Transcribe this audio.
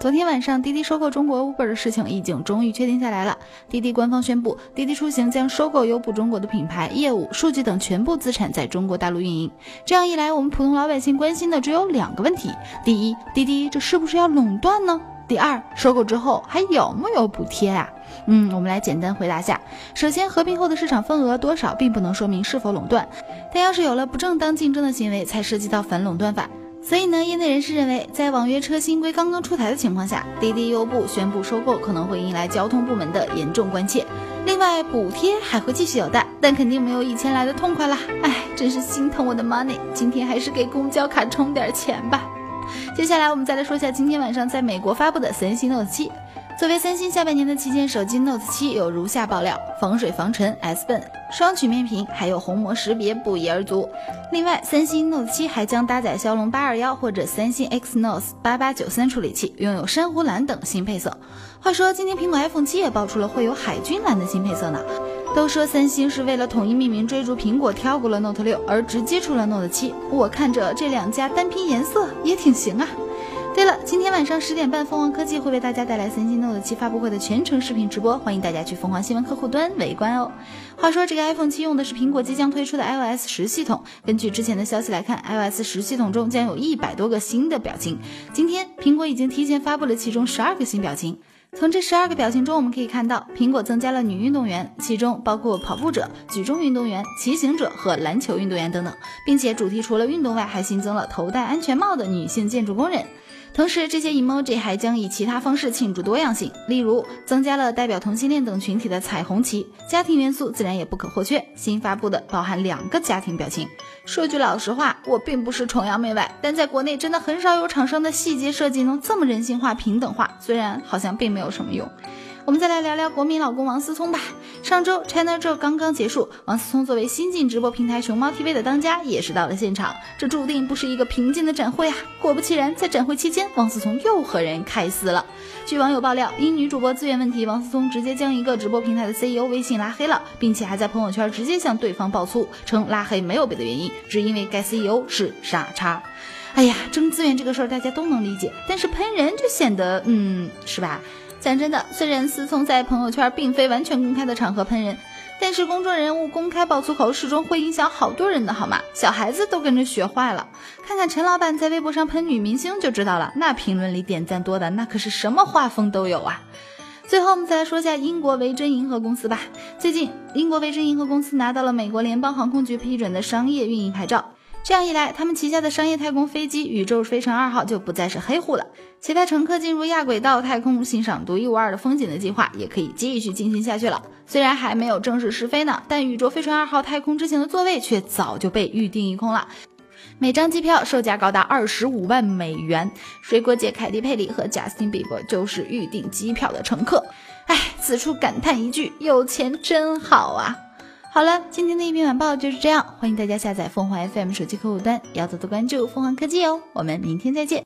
昨天晚上滴滴收购中国 Uber 的事情已经终于确定下来了。滴滴官方宣布，滴滴出行将收购优步中国的品牌、业务、数据等全部资产，在中国大陆运营。这样一来，我们普通老百姓关心的只有两个问题：第一，滴滴这是不是要垄断呢？第二，收购之后还有没有补贴啊？嗯，我们来简单回答下。首先，合并后的市场份额多少并不能说明是否垄断，但要是有了不正当竞争的行为，才涉及到反垄断法。所以呢，业内人士认为，在网约车新规刚刚出台的情况下，滴滴优步宣布收购可能会迎来交通部门的严重关切。另外，补贴还会继续有的，但肯定没有以前来的痛快啦。哎，真是心疼我的 money，今天还是给公交卡充点钱吧。接下来我们再来说一下今天晚上在美国发布的三星 Note 7。作为三星下半年的旗舰手机，Note 7有如下爆料：防水防尘、S Pen、双曲面屏，还有虹膜识别不一而足。另外，三星 Note 7还将搭载骁龙八二幺或者三星 Exynos 八八九三处理器，拥有珊瑚蓝等新配色。话说，今天苹果 iPhone 7也爆出了会有海军蓝的新配色呢。都说三星是为了统一命名，追逐苹果，跳过了 Note 6，而直接出了 Note 7。我看着这两家单拼颜色也挺行啊。对了，今天晚上十点半，凤凰科技会为大家带来三星 Note 7发布会的全程视频直播，欢迎大家去凤凰新闻客户端围观哦。话说，这个 iPhone 7用的是苹果即将推出的 iOS 十系统。根据之前的消息来看，iOS 十系统中将有一百多个新的表情。今天，苹果已经提前发布了其中十二个新表情。从这十二个表情中，我们可以看到，苹果增加了女运动员，其中包括跑步者、举重运动员、骑行者和篮球运动员等等，并且主题除了运动外，还新增了头戴安全帽的女性建筑工人。同时，这些 emoji 还将以其他方式庆祝多样性，例如增加了代表同性恋等群体的彩虹旗。家庭元素自然也不可或缺，新发布的包含两个家庭表情。说句老实话，我并不是崇洋媚外，但在国内真的很少有厂商的细节设计能这么人性化、平等化，虽然好像并没有什么用。我们再来聊聊国民老公王思聪吧。上周 China Joy 刚刚结束，王思聪作为新晋直播平台熊猫 TV 的当家，也是到了现场。这注定不是一个平静的展会啊！果不其然，在展会期间，王思聪又和人开撕了。据网友爆料，因女主播资源问题，王思聪直接将一个直播平台的 CEO 微信拉黑了，并且还在朋友圈直接向对方爆粗，称拉黑没有别的原因，只因为该 CEO 是傻叉。哎呀，争资源这个事儿大家都能理解，但是喷人就显得，嗯，是吧？讲真的，虽然思聪在朋友圈并非完全公开的场合喷人，但是公众人物公开爆粗口，始终会影响好多人的好吗？小孩子都跟着学坏了。看看陈老板在微博上喷女明星就知道了，那评论里点赞多的那可是什么画风都有啊。最后我们再来说一下英国维珍银河公司吧。最近，英国维珍银河公司拿到了美国联邦航空局批准的商业运营牌照。这样一来，他们旗下的商业太空飞机“宇宙飞船二号”就不再是黑户了。携带乘客进入亚轨道太空，欣赏独一无二的风景的计划也可以继续进行下去了。虽然还没有正式试飞呢，但“宇宙飞船二号”太空之行的座位却早就被预定一空了。每张机票售价高达二十五万美元。水果姐凯蒂佩里和贾斯汀比伯就是预订机票的乘客。哎，此处感叹一句：有钱真好啊！好了，今天的一篇晚报就是这样。欢迎大家下载凤凰 FM 手机客户端，要多多关注凤凰科技哦。我们明天再见。